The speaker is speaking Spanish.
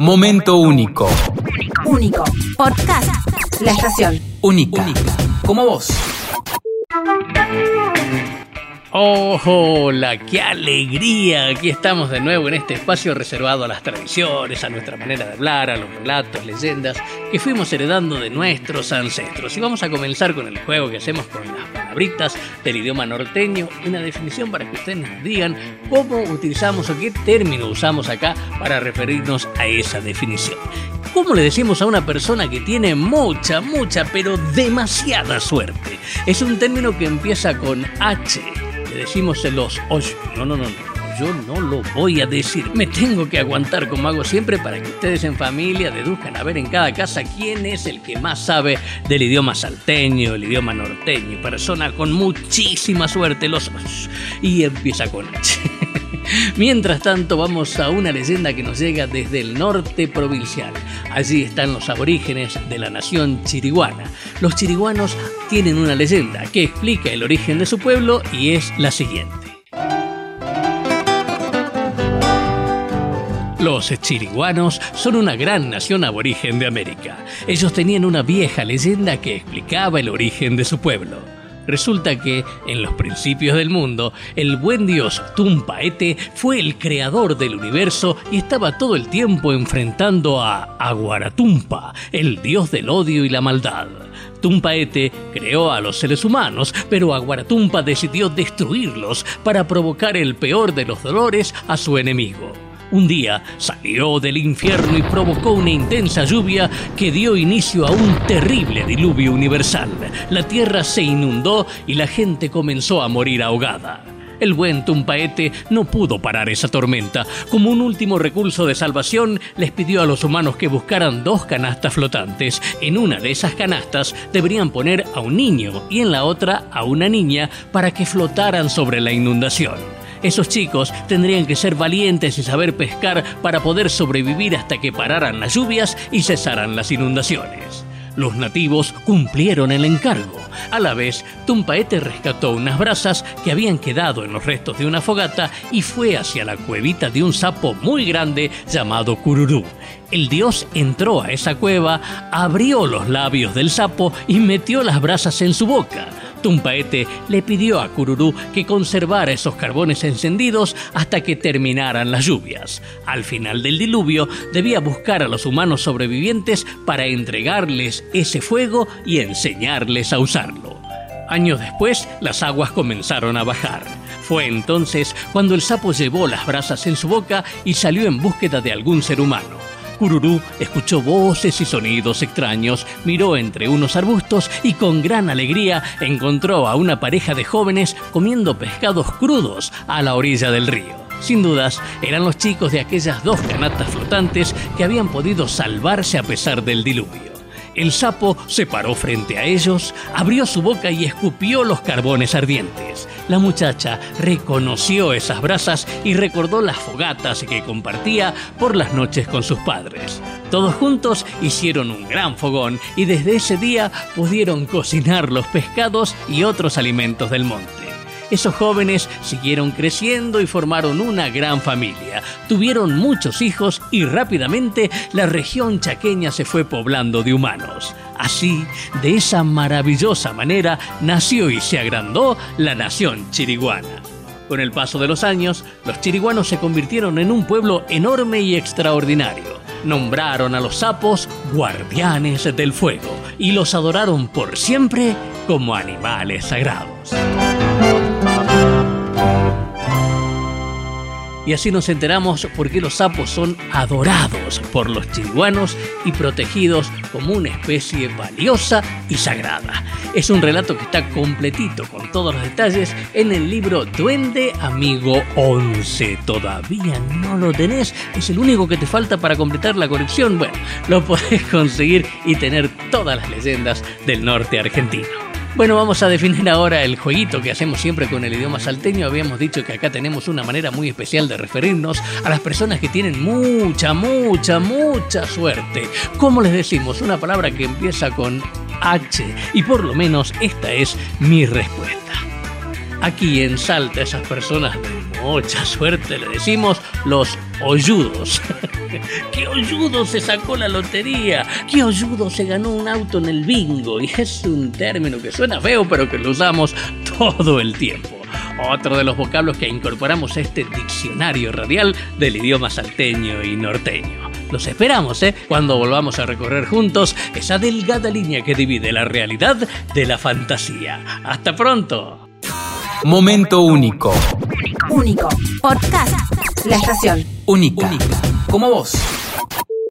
Momento único. Único. Podcast. La estación. Única. Como vos. Oh, hola, qué alegría. Aquí estamos de nuevo en este espacio reservado a las tradiciones, a nuestra manera de hablar, a los relatos, leyendas que fuimos heredando de nuestros ancestros. Y vamos a comenzar con el juego que hacemos con las palabritas del idioma norteño, una definición para que ustedes nos digan cómo utilizamos o qué término usamos acá para referirnos a esa definición. ¿Cómo le decimos a una persona que tiene mucha, mucha, pero demasiada suerte? Es un término que empieza con H decimos los ocho. No, no, no, no. Yo no lo voy a decir. Me tengo que aguantar como hago siempre para que ustedes en familia deduzcan a ver en cada casa quién es el que más sabe del idioma salteño, el idioma norteño. Persona con muchísima suerte, los. Y empieza con H. Mientras tanto, vamos a una leyenda que nos llega desde el norte provincial. Allí están los aborígenes de la nación chiriguana. Los chiriguanos tienen una leyenda que explica el origen de su pueblo y es la siguiente. Los chiriguanos son una gran nación aborigen de América. Ellos tenían una vieja leyenda que explicaba el origen de su pueblo. Resulta que, en los principios del mundo, el buen dios Tumpaete fue el creador del universo y estaba todo el tiempo enfrentando a Aguaratumpa, el dios del odio y la maldad. Tumpaete creó a los seres humanos, pero Aguaratumpa decidió destruirlos para provocar el peor de los dolores a su enemigo. Un día salió del infierno y provocó una intensa lluvia que dio inicio a un terrible diluvio universal. La tierra se inundó y la gente comenzó a morir ahogada. El buen Tumpaete no pudo parar esa tormenta. Como un último recurso de salvación, les pidió a los humanos que buscaran dos canastas flotantes. En una de esas canastas deberían poner a un niño y en la otra a una niña para que flotaran sobre la inundación. Esos chicos tendrían que ser valientes y saber pescar para poder sobrevivir hasta que pararan las lluvias y cesaran las inundaciones. Los nativos cumplieron el encargo. A la vez, Tumpaete rescató unas brasas que habían quedado en los restos de una fogata y fue hacia la cuevita de un sapo muy grande llamado Cururú. El dios entró a esa cueva, abrió los labios del sapo y metió las brasas en su boca. Tumpaete le pidió a Cururú que conservara esos carbones encendidos hasta que terminaran las lluvias. Al final del diluvio debía buscar a los humanos sobrevivientes para entregarles ese fuego y enseñarles a usarlo. Años después, las aguas comenzaron a bajar. Fue entonces cuando el sapo llevó las brasas en su boca y salió en búsqueda de algún ser humano. Cururú escuchó voces y sonidos extraños, miró entre unos arbustos y con gran alegría encontró a una pareja de jóvenes comiendo pescados crudos a la orilla del río. Sin dudas, eran los chicos de aquellas dos canatas flotantes que habían podido salvarse a pesar del diluvio. El sapo se paró frente a ellos, abrió su boca y escupió los carbones ardientes. La muchacha reconoció esas brasas y recordó las fogatas que compartía por las noches con sus padres. Todos juntos hicieron un gran fogón y desde ese día pudieron cocinar los pescados y otros alimentos del monte. Esos jóvenes siguieron creciendo y formaron una gran familia. Tuvieron muchos hijos y rápidamente la región chaqueña se fue poblando de humanos. Así, de esa maravillosa manera, nació y se agrandó la nación chiriguana. Con el paso de los años, los chiriguanos se convirtieron en un pueblo enorme y extraordinario. Nombraron a los sapos guardianes del fuego y los adoraron por siempre como animales sagrados. Y así nos enteramos por qué los sapos son adorados por los chiriguanos y protegidos como una especie valiosa y sagrada. Es un relato que está completito con todos los detalles en el libro Duende Amigo 11. ¿Todavía no lo tenés? ¿Es el único que te falta para completar la colección? Bueno, lo podés conseguir y tener todas las leyendas del norte argentino. Bueno, vamos a definir ahora el jueguito que hacemos siempre con el idioma salteño. Habíamos dicho que acá tenemos una manera muy especial de referirnos a las personas que tienen mucha, mucha, mucha suerte. ¿Cómo les decimos? Una palabra que empieza con H. Y por lo menos esta es mi respuesta. Aquí en Salta, esas personas de mucha suerte le decimos los Oyudos. ¿Qué oyudo se sacó la lotería? ¿Qué oyudo se ganó un auto en el bingo? Y es un término que suena feo, pero que lo usamos todo el tiempo. Otro de los vocablos que incorporamos a este diccionario radial del idioma salteño y norteño. Los esperamos, ¿eh? Cuando volvamos a recorrer juntos esa delgada línea que divide la realidad de la fantasía. ¡Hasta pronto! Momento único. Único. Podcast. La estación. Única. Como vos.